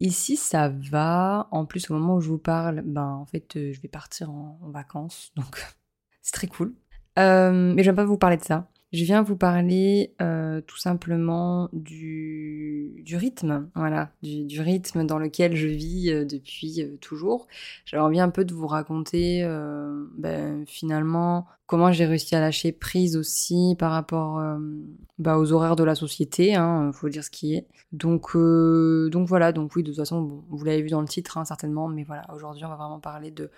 Ici, ça va. En plus, au moment où je vous parle, ben en fait, euh, je vais partir en, vacances, donc c'est très cool. Euh, mais je vais pas vous parler de ça. Je viens vous parler euh, tout simplement du, du rythme, voilà, du, rythme dans lequel je vis euh, depuis euh, toujours. J'avais envie un peu de vous raconter euh, ben, finalement comment j'ai réussi à lâcher prise aussi par rapport bah, aux horaires de la société, hein, faut dire ce qui est. Donc, donc voilà, donc oui, de toute façon, bon, vous l'avez vu dans le titre hein, certainement, mais voilà, aujourd'hui on va vraiment parler de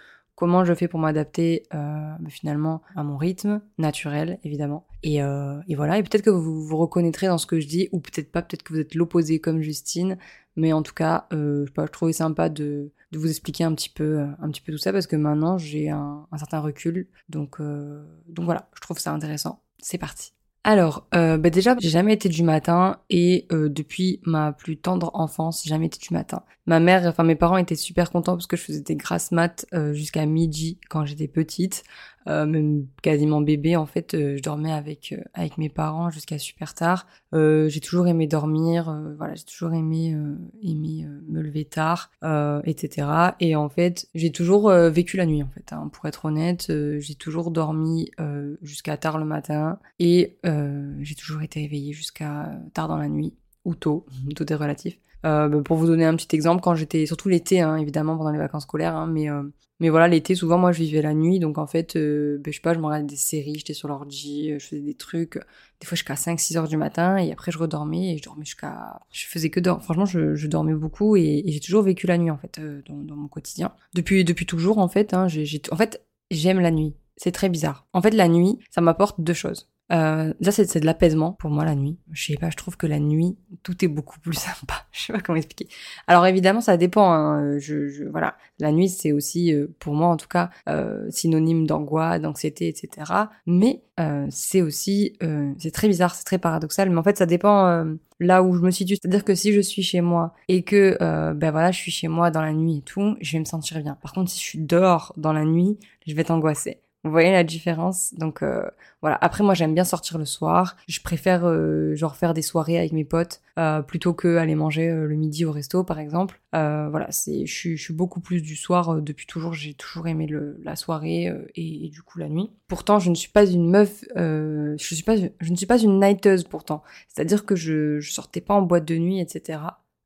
comment je fais pour m'adapter euh, finalement à mon rythme naturel évidemment. Et, euh, et voilà. Et peut-être que vous vous reconnaîtrez dans ce que je dis ou peut-être pas peut-être que vous êtes l'opposé comme Justine. Mais en tout cas euh, je, trouvais sympa de, vous expliquer un petit peu un petit peu tout ça parce que maintenant j'ai un, un certain recul. Donc donc voilà je trouve ça intéressant. C'est parti alors, euh, bah déjà, j'ai jamais été du matin et euh, depuis ma plus tendre enfance, j'ai jamais été du matin. Ma mère, enfin mes parents étaient super contents parce que je faisais des grasses maths euh, jusqu'à midi quand j'étais petite. Euh, même quasiment bébé en fait euh, je dormais avec euh, avec mes parents jusqu'à super tard. J'ai toujours aimé dormir voilà j'ai toujours aimé aimé me lever tard etc et en fait j'ai toujours vécu la nuit en fait hein, pour être honnête j'ai toujours dormi jusqu'à tard le matin et j'ai toujours été éveillée jusqu'à tard dans la nuit ou tôt tout est relatif euh, bah, pour vous donner un petit exemple, quand j'étais, surtout l'été, hein, évidemment, pendant les vacances scolaires, hein, mais, euh, mais voilà, l'été, souvent, moi, je vivais la nuit, donc en fait, euh, bah, je sais pas, je me regardais des séries, j'étais sur l'ordi, je faisais des trucs, des fois jusqu'à 5-6 heures du matin, et après, je redormais, et je dormais jusqu'à... Je faisais que dormir, franchement, je, je, dormais beaucoup, et, j'ai toujours vécu la nuit, en fait, dans, dans, mon quotidien. Depuis, depuis toujours, en fait, hein, j'ai, en fait, j'aime la nuit. C'est très bizarre. En fait, la nuit, ça m'apporte deux choses. Euh, là, c'est de l'apaisement pour moi la nuit. Je sais pas, je trouve que la nuit, tout est beaucoup plus sympa. Je sais pas comment expliquer. Alors évidemment, ça dépend. Hein. Je, je, voilà, la nuit, c'est aussi euh, pour moi en tout cas euh, synonyme d'angoisse, d'anxiété, etc. Mais euh, c'est aussi, euh, c'est très bizarre, c'est très paradoxal. Mais en fait, ça dépend euh, là où je me situe. C'est-à-dire que si je suis chez moi et que ben voilà, je suis chez moi dans la nuit et tout, je vais me sentir bien. Par contre, si je suis dehors dans la nuit, je vais être angoissée. Vous voyez la différence? Donc euh, voilà. Après moi j'aime bien sortir le soir. Je préfère euh, genre faire des soirées avec mes potes euh, plutôt que aller manger euh, le midi au resto par exemple. Euh, voilà, c'est je suis beaucoup plus du soir depuis toujours. J'ai toujours aimé le, la soirée et, et, du coup la nuit. Pourtant je ne suis pas une meuf. je suis pas je ne suis pas une nighteuse pourtant. C'est-à-dire que je je sortais pas en boîte de nuit etc.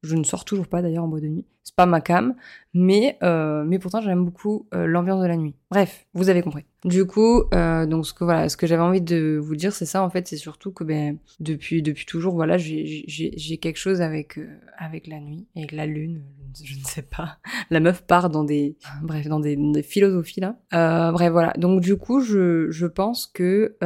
Je ne sors toujours pas d'ailleurs en boîte de nuit. C'est pas ma cam, mais euh, mais pourtant j'aime beaucoup euh, l'ambiance de la nuit. Bref, vous avez compris. Du coup, euh, donc ce que voilà, ce que j'avais envie de vous dire, c'est ça en fait, c'est surtout que ben depuis depuis toujours, voilà, j'ai quelque chose avec euh, avec la nuit, avec la lune, je ne sais pas. La meuf part dans des bref dans des, des philosophies là. Euh, bref voilà. Donc du coup, je je pense que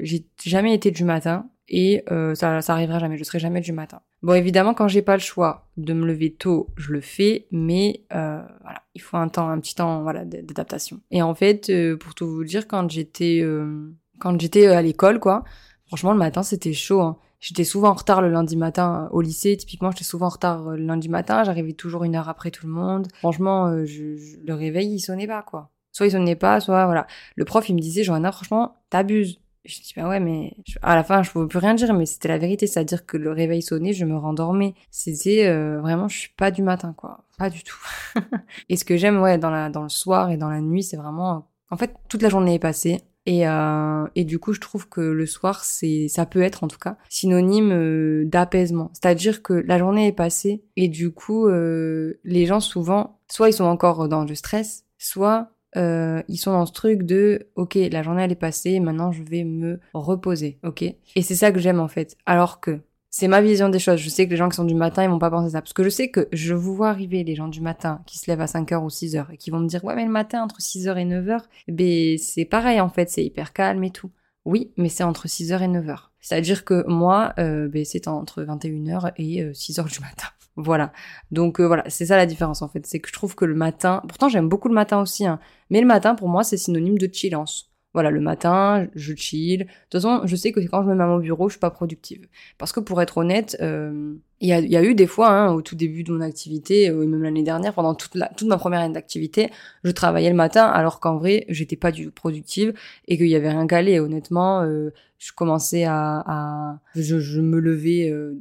j'ai jamais été du matin et euh, ça, ça arrivera jamais, je serai jamais du matin. Bon, évidemment, quand j'ai pas le choix de me lever tôt, je le fais, mais euh, voilà, il faut un temps, un petit temps, voilà, d'adaptation. Et en fait, euh, pour tout vous dire, quand j'étais, euh, quand j'étais à l'école, quoi, franchement, le matin, c'était chaud. Hein. J'étais souvent en retard le lundi matin au lycée. Typiquement, j'étais souvent en retard le lundi matin. J'arrivais toujours une heure après tout le monde. Franchement, je, je, le réveil, il sonnait pas, quoi. Soit il sonnait pas, soit voilà. Le prof, il me disait, Johanna, franchement, t'abuses je dis bah ouais mais à la fin je pouvais plus rien dire mais c'était la vérité. C'est à dire que le réveil sonnait je me rendormais. C'était euh, vraiment je suis pas du matin quoi. Pas du tout. Et ce que j'aime ouais dans la dans le soir et dans la nuit c'est vraiment en fait toute la journée est passée. Et euh, et du coup je trouve que le soir c'est ça peut être en tout cas synonyme euh, d'apaisement. C'est à dire que la journée est passée et du coup euh, les gens souvent soit ils sont encore dans le stress soit euh, ils sont dans ce truc de ok la journée elle est passée maintenant je vais me reposer ok? Et c'est ça que j'aime en fait alors que c'est ma vision des choses. Je sais que les gens qui sont du matin, ils vont pas penser ça. Parce que je sais que je vous vois arriver les gens du matin qui se lèvent à 5h ou 6h et qui vont me dire, ouais, mais le matin, entre 6h et 9h, ben, c'est pareil, en fait, c'est hyper calme et tout. Oui, mais c'est entre 6h et 9h. C'est-à-dire que moi, euh, ben, c'est entre 21h et 6h euh, du matin. Voilà. Donc euh, voilà, c'est ça la différence en fait. C'est que je trouve que le matin, pourtant j'aime beaucoup le matin aussi, hein, mais le matin pour moi c'est synonyme de chillance. Voilà, le matin, je chill. De toute façon, je sais que quand je me mets à mon bureau, je suis pas productive. Parce que pour être honnête, euh, il y, a, y, a, eu des fois, hein, au tout début de mon activité, euh, même l'année dernière, pendant toute, la, toute ma première année d'activité, je travaillais le matin, alors qu'en vrai, j'étais pas du tout productive et qu'il y avait rien qu'à honnêtement, euh, je commençais à, à je, je, me levais euh,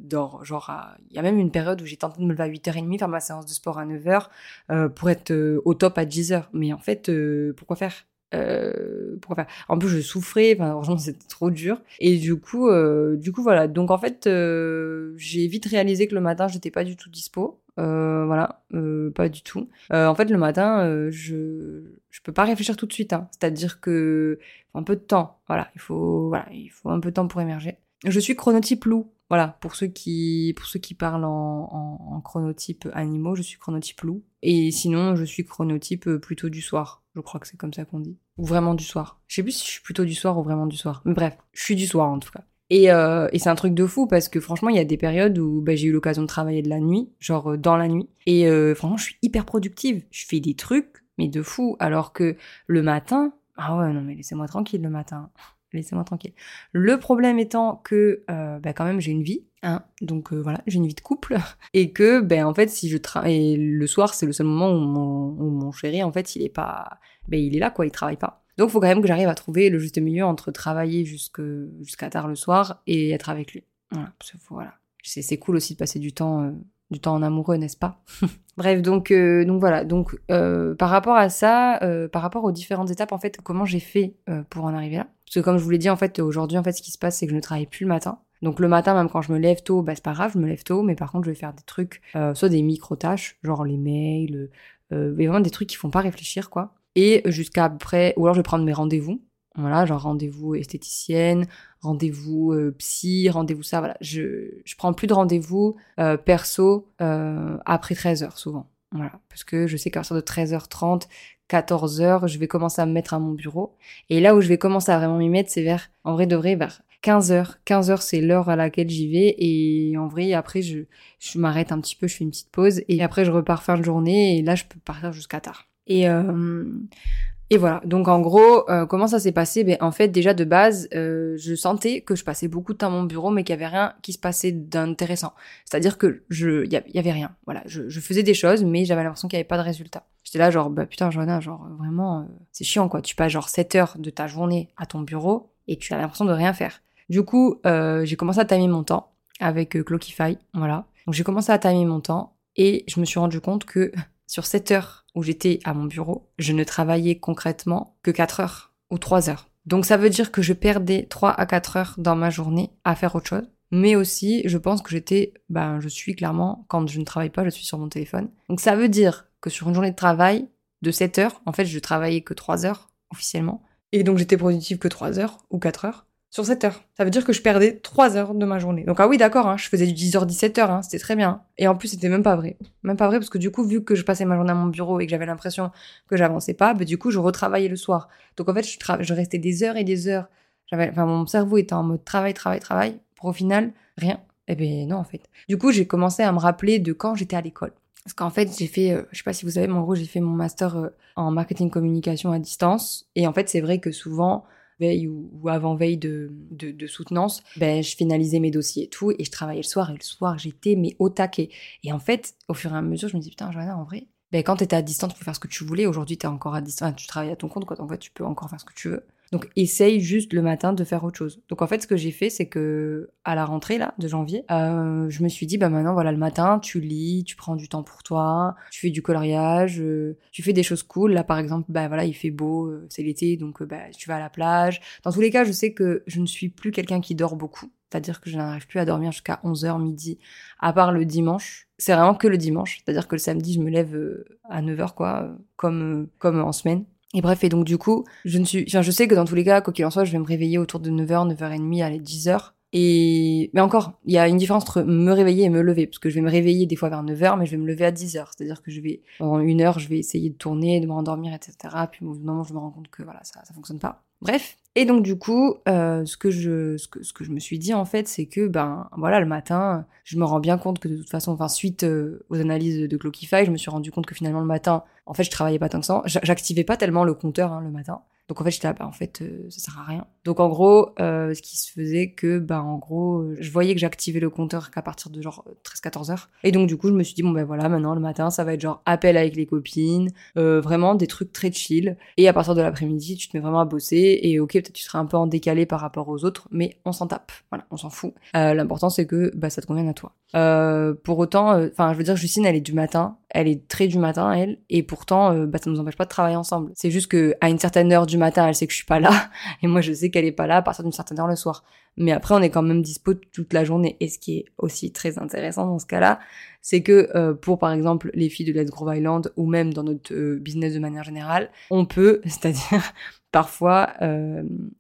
genre, il y a même une période où j'ai tenté de me lever à 8h30, faire ma séance de sport à 9h euh, pour être euh, au top à 10h. Mais en fait, pourquoi faire? Euh, pourquoi faire En plus, je souffrais. Enfin, franchement, c'était trop dur. Et du coup, euh, du coup, voilà. Donc, en fait, euh, j'ai vite réalisé que le matin, j'étais pas du tout dispo. Euh, voilà, euh, pas du tout. Euh, en fait, le matin, je je peux pas réfléchir tout de suite. Hein. C'est-à-dire que un peu de temps. Voilà, il faut voilà, il faut un peu de temps pour émerger. Je suis chronotype loup. Voilà, pour ceux qui, pour ceux qui parlent en, en, chronotype animaux, je suis chronotype loup. Et sinon, je suis chronotype plutôt du soir. Je crois que c'est comme ça qu'on dit. Ou vraiment du soir. Je sais plus si je suis plutôt du soir ou vraiment du soir. Mais bref, je suis du soir en tout cas. Et, euh, et c'est un truc de fou parce que franchement, il y a des périodes où bah, j'ai eu l'occasion de travailler de la nuit, genre euh, dans la nuit. Et euh, franchement, je suis hyper productive. Je fais des trucs, mais de fou. Alors que le matin, ah ouais, non mais laissez-moi tranquille le matin laissez-moi tranquille. Le problème étant que, euh, bah, quand même, j'ai une vie, hein, donc euh, voilà, j'ai une vie de couple, et que, ben en fait, si je travaille, le soir, c'est le seul moment où mon, chéri, en fait, il est pas, ben il est là, quoi, il travaille pas. Donc, faut quand même que j'arrive à trouver le juste milieu entre travailler jusqu'à tard le soir et être avec lui. Voilà, voilà. C'est cool aussi de passer du temps euh, du temps en amoureux, n'est-ce pas? Bref, donc euh, donc voilà. Donc euh, par rapport à ça, euh, par rapport aux différentes étapes, en fait, comment j'ai fait pour en arriver là? Parce que comme je vous l'ai dit, en fait, aujourd'hui, en fait, ce qui se passe, c'est que je ne travaille plus le matin. Donc le matin, même quand je me lève tôt, bah c'est pas grave, je me lève tôt, mais par contre, je vais faire des trucs, soit des micro tâches, genre les mails, mais vraiment des trucs qui font pas réfléchir, quoi. Et jusqu'à après, ou alors je vais prendre mes rendez-vous. Voilà, genre rendez-vous esthéticienne, rendez-vous euh, psy, rendez-vous ça, voilà. Je, je prends plus de rendez-vous euh, perso euh, après 13h souvent. Voilà, parce que je sais qu'à partir de 13h30, 14h, je vais commencer à me mettre à mon bureau. Et là où je vais commencer à vraiment m'y mettre, c'est vers, en vrai de vrai, vers 15h. 15h, c'est l'heure à laquelle j'y vais. Et en vrai, après, je, je m'arrête un petit peu, je fais une petite pause. Et après, je repars fin de journée. Et là, je peux partir jusqu'à tard. Et euh, et voilà, donc en gros, euh, comment ça s'est passé? Ben, En fait, déjà de base, euh, je sentais que je passais beaucoup de temps à mon bureau, mais qu'il y avait rien qui se passait d'intéressant. C'est-à-dire que je, il y, avait rien. Voilà, je, je faisais des choses, mais j'avais l'impression qu'il n'y avait pas de résultat. J'étais là genre, bah putain, Johanna, genre vraiment, euh, c'est chiant quoi. Tu passes genre 7 heures de ta journée à ton bureau et tu as l'impression de rien faire. Du coup, j'ai commencé à timer mon temps avec Clockify, voilà. Donc j'ai commencé à timer mon temps et je me suis rendu compte que sur 7 heures où j'étais à mon bureau, je ne travaillais concrètement que 4 heures ou 3 heures. Donc ça veut dire que je perdais 3 à 4 heures dans ma journée à faire autre chose. Mais aussi, je pense que j'étais, ben, je suis clairement, quand je ne travaille pas, je suis sur mon téléphone. Donc ça veut dire que sur une journée de travail de 7 heures, en fait, je travaillais que 3 heures officiellement. Et donc j'étais productive que 3 heures ou 4 heures sur 7 heures. Ça veut dire que je perdais 3 heures de ma journée. Donc ah oui, d'accord, hein, je faisais du 10h-17h, hein, c'était très bien. Et en plus, c'était même pas vrai. Même pas vrai parce que du coup, vu que je passais ma journée à mon bureau et que j'avais l'impression que j'avançais pas, bah, du coup, je retravaillais le soir. Donc en fait, je, restais des heures et des heures. J'avais, mon cerveau était en mode travail, travail, travail, pour au final, rien. Eh ben non, en fait. Du coup, j'ai commencé à me rappeler de quand j'étais à l'école. Parce qu'en fait, j'ai fait, euh, je sais pas si vous savez, mais en gros, j'ai fait mon master euh, en marketing communication à distance. Et en fait, c'est vrai que souvent, veille ou, avant veille de, de, soutenance, ben, je finalisais mes dossiers et tout, et je travaillais le soir, et le soir, j'étais mais au taquet. Et en fait, au fur et à mesure, je me dis, putain, Johanna, en vrai, ben, quand t'étais à distance, tu peux faire ce que tu voulais. Aujourd'hui, t'es encore à distance, tu travailles à ton compte, quoi. En tu peux encore faire ce que tu veux. Donc essaye juste le matin de faire autre chose. Donc en fait ce que j'ai fait c'est que à la rentrée là de janvier, euh, je me suis dit bah maintenant voilà le matin tu lis, tu prends du temps pour toi, tu fais du coloriage, euh, tu fais des choses cool. Là par exemple bah voilà il fait beau, euh, c'est l'été donc bah tu vas à la plage. Dans tous les cas je sais que je ne suis plus quelqu'un qui dort beaucoup. C'est-à-dire que je n'arrive plus à dormir jusqu'à 11h midi, à part le dimanche. C'est vraiment que le dimanche. C'est-à-dire que le samedi, je me lève à 9h, quoi, comme, comme en semaine. Et bref, et donc du coup, je ne suis, enfin, je sais que dans tous les cas, quoi qu'il en soit, je vais me réveiller autour de 9h, 9h30, allez, 10h. Et mais encore, il y a une différence entre me réveiller et me lever, parce que je vais me réveiller des fois vers 9h, mais je vais me lever à 10h. C'est-à-dire que je vais, pendant une heure, je vais essayer de tourner, de me rendormir, etc. Puis au moment, je me rends compte que voilà, ça, ça fonctionne pas. Bref. Et donc du coup, euh, ce que je, ce que, ce que je me suis dit en fait, c'est que ben voilà, le matin, je me rends bien compte que de toute façon, enfin suite euh, aux analyses de je me suis rendu compte que finalement le matin, en fait, je travaillais pas tant que ça. J'activais pas tellement le compteur hein, le matin. Donc en fait, j'étais là, bah, en fait, euh, ça sert à rien. Donc en gros, euh, ce qui se faisait que, bah en gros, je voyais que j'activais le compteur qu'à partir de genre 13-14 heures. Et donc du coup, je me suis dit, bon ben voilà, maintenant le matin, ça va être genre appel avec les copines, euh, vraiment des trucs très chill. Et à partir de l'après-midi, tu te mets vraiment à bosser. Et ok, peut-être tu seras un peu en décalé par rapport aux autres, mais on s'en tape. Voilà, on s'en fout. L'important, c'est que bah, ça te convienne à toi. pour autant, enfin, je veux dire, Justine, elle est du matin elle est très du matin, elle, et pourtant, euh, bah, ça nous empêche pas de travailler ensemble. C'est juste que à une certaine heure du matin, elle sait que je suis pas là, et moi je sais qu'elle est pas là à partir d'une certaine heure le soir. Mais après, on est quand même dispo toute la journée. Et ce qui est aussi très intéressant dans ce cas-là, c'est que euh, pour par exemple les filles de Let's Grove Island ou même dans notre euh, business de manière générale, on peut, c'est-à-dire parfois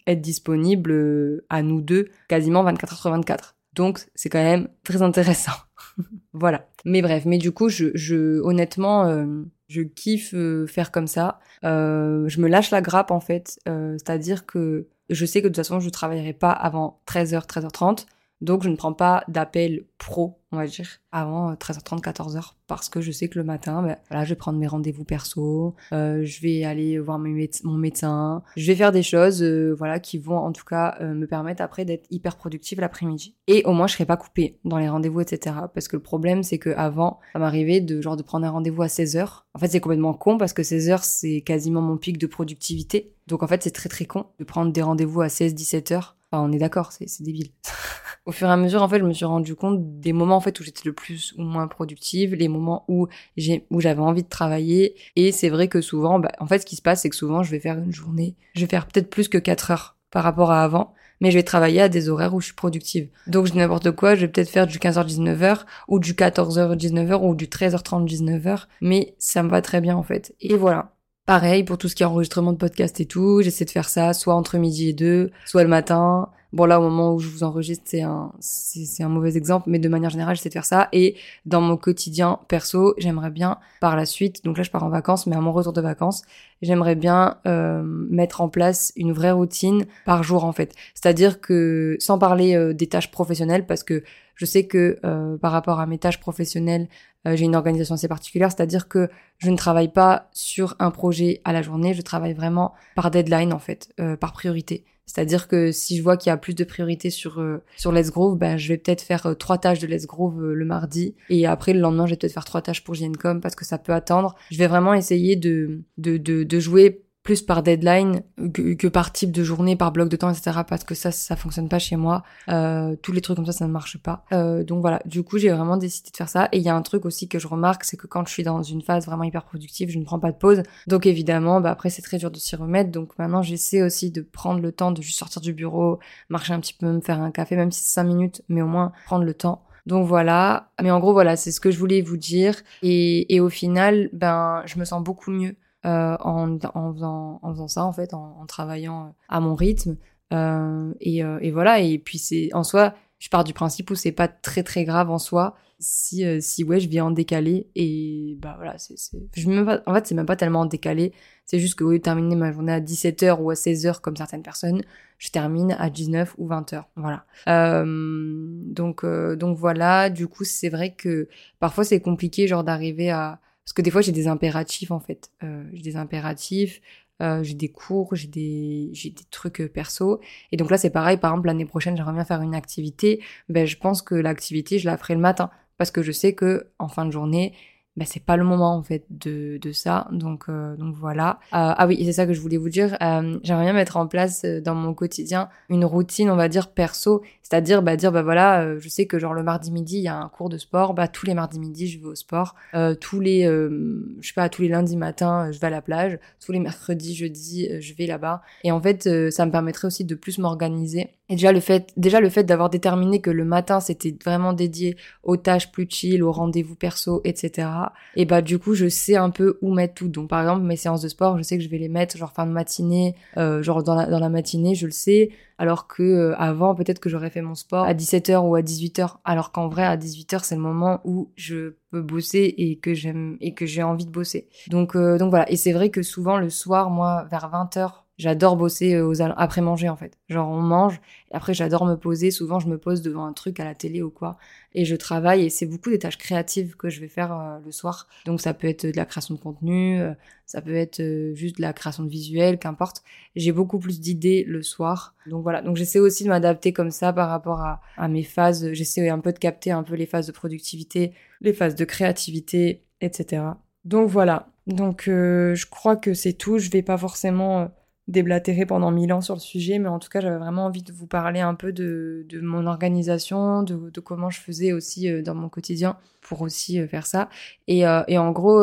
être disponible à nous deux quasiment 24 heures sur 24. Donc c'est quand même très intéressant. voilà. Mais bref, mais du coup, je, je honnêtement, euh, je kiffe euh, faire comme ça. Euh, je me lâche la grappe en fait, c'est-à-dire que je sais que de toute façon, je travaillerai pas avant 13h, 13h30. Donc je ne prends pas d'appel pro, on va dire, avant 13h30, euh, 14h, parce que je sais que le matin, ben, je vais prendre mes rendez-vous perso, euh, je vais aller voir mon médecin, je vais faire des choses, euh, voilà, qui vont en tout cas me permettre après d'être hyper productive l'après-midi. Et au moins je serai pas coupée dans les rendez-vous, etc. Parce que le problème, c'est que avant, ça m'arrivait de de prendre un rendez-vous à 16h. En fait, c'est complètement con parce que 16h, c'est quasiment mon pic de productivité. Donc en fait, c'est très très con de prendre des rendez-vous à 16-17h. On est d'accord, c'est débile. au fur et à mesure, en fait, je me suis rendu compte des moments en fait où j'étais le plus ou moins productive, les moments où j'ai où j'avais envie de travailler. Et c'est vrai que souvent, bah, en fait, ce qui se passe, c'est que souvent, je vais faire une journée, je vais faire peut-être plus que 4 heures par rapport à avant, mais je vais travailler à des horaires où je suis productive. Donc je dis n'importe quoi, je vais peut-être faire du 15h-19h ou du 14h-19h ou du 13h30-19h, mais ça me va très bien en fait. Et voilà. Pareil pour tout ce qui est enregistrement de podcast et tout, j'essaie de faire ça soit entre midi et deux, soit le matin, Bon là au moment où je vous enregistre c'est un c'est un mauvais exemple mais de manière générale j'essaie de faire ça. Et dans mon quotidien perso j'aimerais bien par la suite donc là je pars en vacances mais à mon retour de vacances j'aimerais bien euh, mettre en place une vraie routine par jour en fait. C'est-à-dire que sans parler euh, des tâches professionnelles parce que je sais que euh, par rapport à mes tâches professionnelles j'ai une organisation assez particulière c'est-à-dire que je ne travaille pas sur un projet à la journée je travaille vraiment par deadline en fait par priorité c'est-à-dire que si je vois qu'il y a plus de priorité sur euh, sur Let's Grove, ben je vais peut-être faire euh, trois tâches de Let's Grove euh, le mardi et après le lendemain je vais peut-être faire trois tâches pour JNCOM parce que ça peut attendre. Je vais vraiment essayer de de de, de jouer plus par deadline que, par type de journée, par bloc de temps, etc. Parce que ça, ça fonctionne pas chez moi. Euh, tous les trucs comme ça, ça ne marche pas. Euh, donc voilà, du coup, j'ai vraiment décidé de faire ça. Et il y a un truc aussi que je remarque, c'est que quand je suis dans une phase vraiment hyper productive, je ne prends pas de pause. Donc évidemment, bah après, c'est très dur de s'y remettre. Donc maintenant, j'essaie aussi de prendre le temps de juste sortir du bureau, marcher un petit peu, me faire un café, même si c'est 5 minutes, mais au moins prendre le temps. Donc voilà, mais en gros voilà, c'est ce que je voulais vous dire. Et, et au final, ben je me sens beaucoup mieux euh, en, en, faisant, en faisant ça en fait, en, en travaillant à mon rythme. Euh, et, euh, et, voilà. Et puis c'est en soi, je pars du principe où c'est pas très très grave en soi si euh, si ouais je viens en décalé. Et bah voilà c'est en fait c'est même pas tellement en décalé. C'est juste que au lieu de terminer ma journée à 17h ou à 16h comme certaines personnes je termine à 19 ou 20h voilà. Euh, donc donc voilà. Du coup c'est vrai que parfois c'est compliqué genre d'arriver à parce que des fois, j'ai des impératifs, en fait. Euh, j'ai des impératifs, euh, j'ai des cours, j'ai des, j'ai des trucs euh, perso. Et donc là, c'est pareil. Par exemple, l'année prochaine, j'aimerais bien faire une activité. Ben, je pense que l'activité, je la ferai le matin. Parce que je sais que, en fin de journée, bah, c'est pas le moment en fait de, de ça. Donc euh, donc voilà. Euh, ah oui c'est ça que je voulais vous dire. Euh, j'aimerais bien mettre en place euh, dans mon quotidien une routine on va dire perso. C'est-à-dire bah dire bah voilà je sais que genre le mardi midi il y a un cours de sport. Bah tous les mardis midi je vais au sport. Tous les je sais pas tous les lundis matin je vais à la plage. Tous les mercredis jeudi je vais là-bas. Et en fait ça me permettrait aussi de plus m'organiser Et déjà le fait, déjà le fait d'avoir déterminé que le matin c'était vraiment dédié aux tâches plus chill, aux rendez-vous perso, etc. Et bah du coup je sais un peu où mettre tout. Donc par exemple mes séances de sport, je sais que je vais les mettre genre fin de matinée, euh, genre dans la, dans la matinée, je le sais. Alors que euh, avant peut-être que j'aurais fait mon sport à 17h ou à 18h. Alors qu'en vrai à 18h c'est le moment où je peux bosser et que j'aime et que j'ai envie de bosser. Donc euh, donc voilà. Et c'est vrai que souvent le soir, moi vers 20h J'adore bosser euh, aux après manger en fait. Genre on mange et après j'adore me poser. Souvent je me pose devant un truc à la télé ou quoi et je travaille et c'est beaucoup des tâches créatives que je vais faire euh, le soir. Donc ça peut être de la création de contenu, euh, ça peut être juste de la création de visuel, qu'importe. J'ai beaucoup plus d'idées le soir. Donc voilà. Donc j'essaie aussi de m'adapter comme ça par rapport à, à mes phases. J'essaie un peu de capter un peu les phases de productivité, les phases de créativité, etc. Donc voilà. Donc je crois que c'est tout. Je vais pas forcément déblatérer pendant mille ans sur le sujet, mais en tout cas, j'avais vraiment envie de vous parler un peu de, de mon organisation, de, de, comment je faisais aussi euh, dans mon quotidien pour aussi euh, faire ça. Et, euh, et en gros,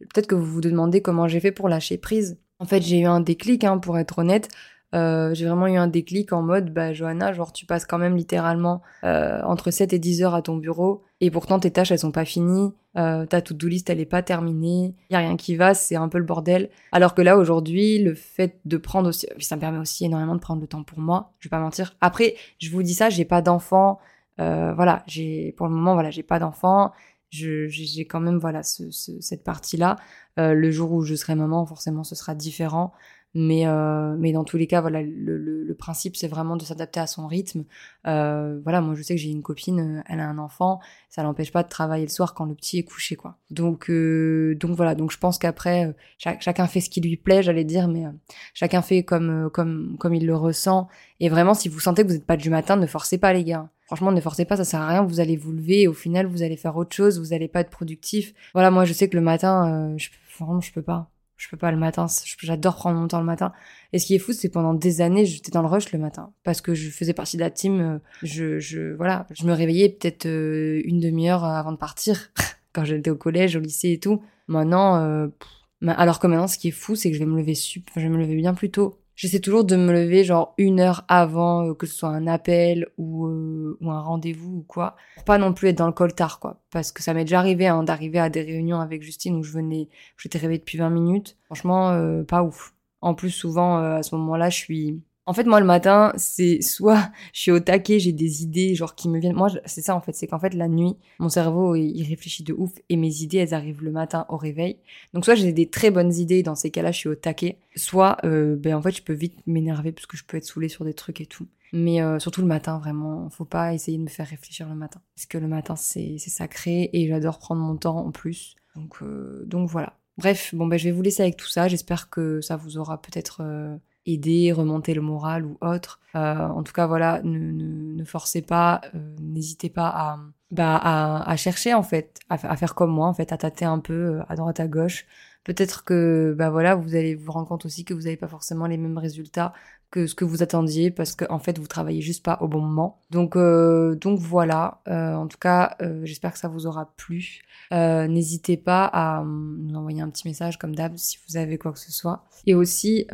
peut-être que vous vous demandez comment j'ai fait pour lâcher prise. En fait, j'ai eu un déclic, hein, pour être honnête. Euh, j'ai vraiment eu un déclic en mode, bah, Johanna, genre, tu passes quand même littéralement euh, entre 7 et 10 heures à ton bureau, et pourtant tes tâches, elles sont pas finies, euh, ta to-do list, elle est pas terminée, y a rien qui va, c'est un peu le bordel. Alors que là, aujourd'hui, le fait de prendre aussi, ça me permet aussi énormément de prendre le temps pour moi, je vais pas mentir. Après, je vous dis ça, j'ai pas d'enfant, euh, voilà, j'ai, pour le moment, voilà, j'ai pas d'enfant, j'ai quand même voilà ce, ce, cette partie là euh, le jour où je serai maman forcément ce sera différent mais, euh, mais dans tous les cas, voilà, le, le, le principe, c'est vraiment de s'adapter à son rythme. Euh, voilà, moi, je sais que j'ai une copine, euh, elle a un enfant, ça l'empêche pas de travailler le soir quand le petit est couché, quoi. Donc, euh, donc voilà, donc je pense qu'après, euh, chacun fait ce qui lui plaît, j'allais dire, mais chacun fait comme, comme, comme il le ressent. Et vraiment, si vous sentez que vous n'êtes pas du matin, ne forcez pas, les gars. Franchement, ne forcez pas, ça sert à rien. Vous allez vous lever et au final, vous allez faire autre chose. Vous allez pas être productif. Voilà, moi, je sais que le matin, je, vraiment, je peux pas. Je peux pas le matin, j'adore prendre mon temps le matin. Et ce qui est fou, c'est pendant des années, j'étais dans le rush le matin parce que je faisais partie de la team. Euh, je, je voilà, je me réveillais peut-être euh, une demi-heure avant de partir quand j'étais au collège, au lycée et tout. Maintenant, euh, alors que maintenant, ce qui est fou, c'est que je vais me lever sup, je vais me lever bien plus tôt. J'essaie toujours de me lever genre une heure avant euh, que ce soit un appel ou, euh, ou un rendez-vous ou quoi. Pas non plus être dans le coltard quoi. Parce que ça m'est déjà arrivé hein, d'arriver à des réunions avec Justine où je venais, j'étais réveillée depuis 20 minutes. Franchement, euh, pas ouf. En plus, souvent, à ce moment-là, je suis en fait, moi, le matin, c'est soit je suis au taquet, j'ai des idées, genre, qui me viennent. Moi, c'est ça, en fait. C'est qu'en fait, la nuit, mon cerveau, il réfléchit de ouf et mes idées, elles arrivent le matin au réveil. Donc, soit j'ai des très bonnes idées, dans ces cas-là, je suis au taquet. Soit, euh, ben, en fait, je peux vite m'énerver parce que je peux être saoulée sur des trucs et tout. Mais euh, surtout le matin, vraiment, faut pas essayer de me faire réfléchir le matin. Parce que le matin, c'est sacré et j'adore prendre mon temps en plus. Donc, euh, donc voilà. Bref, bon, ben, je vais vous laisser avec tout ça. J'espère que ça vous aura peut-être aider, remonter le moral ou autre. Euh, en tout cas, voilà, ne, ne, ne forcez pas, euh, n'hésitez pas à, bah, à, à, chercher en fait, à, faire comme moi en fait, à tâter un peu euh, à droite à gauche. Peut-être que bah voilà, vous allez vous rendre compte aussi que vous n'avez pas forcément les mêmes résultats que ce que vous attendiez parce qu'en en fait vous travaillez juste pas au bon moment. Donc euh, donc voilà. Euh, en tout cas, euh, j'espère que ça vous aura plu. N'hésitez pas à nous envoyer un petit message comme d'hab si vous avez quoi que ce soit. Et aussi,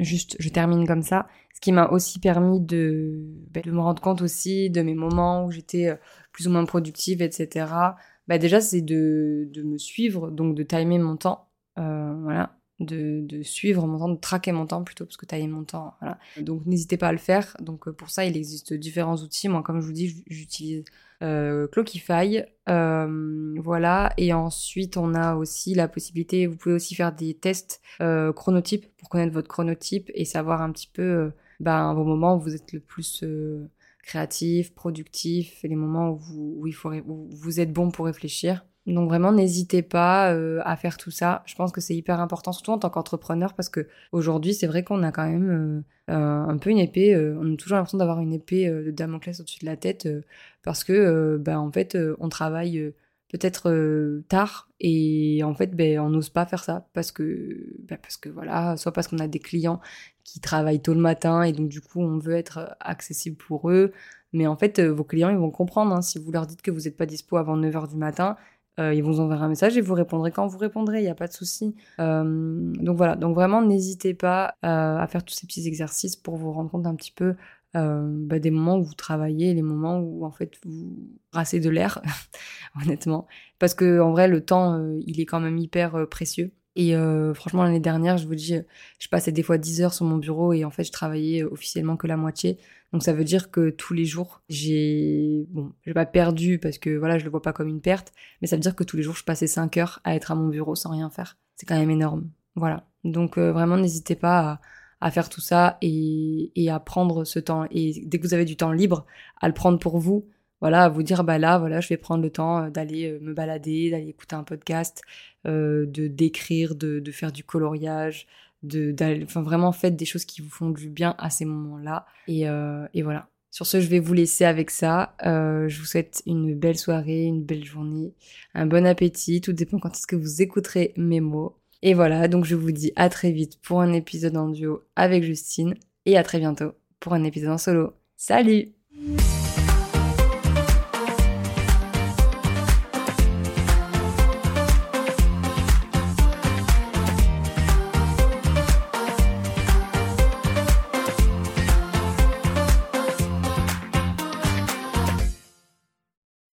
juste, je termine comme ça. Ce qui m'a aussi permis de, ben, de me rendre compte aussi de mes moments où j'étais plus ou moins productive, etc. Bah déjà, c'est de, de me suivre, donc de timer mon temps. voilà, de, suivre mon temps, de traquer mon temps plutôt, parce que tailler mon temps. Donc n'hésitez pas à le faire. Donc pour ça, il existe différents outils. Moi, comme je vous dis, j'utilise euh, Clockify, euh, voilà. Et ensuite, on a aussi la possibilité, vous pouvez aussi faire des tests euh, chronotypes pour connaître votre chronotype et savoir un petit peu euh, vos moments où vous êtes le plus euh, créatif, productif, et les moments où vous, où il faut, où vous êtes bon pour réfléchir. Donc vraiment, n'hésitez pas euh, à faire tout ça. Je pense que c'est hyper important, surtout en tant qu'entrepreneur, parce que aujourd'hui, c'est vrai qu'on a quand même euh, un peu une épée. Euh, on a toujours l'impression d'avoir une épée de Damoclès au-dessus de la tête, parce que, ben en fait, on travaille peut-être tard et en fait, ben on n'ose pas faire ça parce que, ben, parce que voilà, soit parce qu'on a des clients qui travaillent tôt le matin et donc du coup, on veut être accessible pour eux. Mais en fait, vos clients, ils vont comprendre hein, si vous leur dites que vous n'êtes pas dispo avant 9h du matin euh, ils vous enverront un message et vous répondrez quand vous répondrez, il n'y a pas de souci. Euh, donc voilà, donc vraiment n'hésitez pas euh, à faire tous ces petits exercices pour vous rendre compte un petit peu bah, des moments où vous travaillez, les moments où en fait vous brassez de l'air, honnêtement. Parce que en vrai, le temps, il est quand même hyper précieux. Et franchement, l'année dernière, je vous dis, je passais des fois 10 heures sur mon bureau et en fait, je travaillais officiellement que la moitié. Donc ça veut dire que tous les jours, j'ai bon, j'ai pas perdu parce que voilà, je le vois pas comme une perte, mais ça veut dire que tous les jours, je passais 5 heures à être à mon bureau sans rien faire. C'est quand même énorme. Voilà. Donc euh, vraiment, n'hésitez pas à, faire tout ça et, et à prendre ce temps. Et dès que vous avez du temps libre, à le prendre pour vous. Voilà, à vous dire bah là, voilà, je vais prendre le temps euh, d'aller euh, me balader, d'aller écouter un podcast, de d'écrire, de, faire du coloriage, de enfin vraiment faites des choses qui vous font du bien à ces moments-là. Et, euh, et voilà. Sur ce je vais vous laisser avec ça. Euh, je vous souhaite une belle soirée une belle journée un bon appétit. Tout dépend quand est-ce que vous écouterez mes mots. Et voilà donc je vous dis à très vite pour un épisode en duo avec Justine et à très bientôt pour un épisode en solo. Salut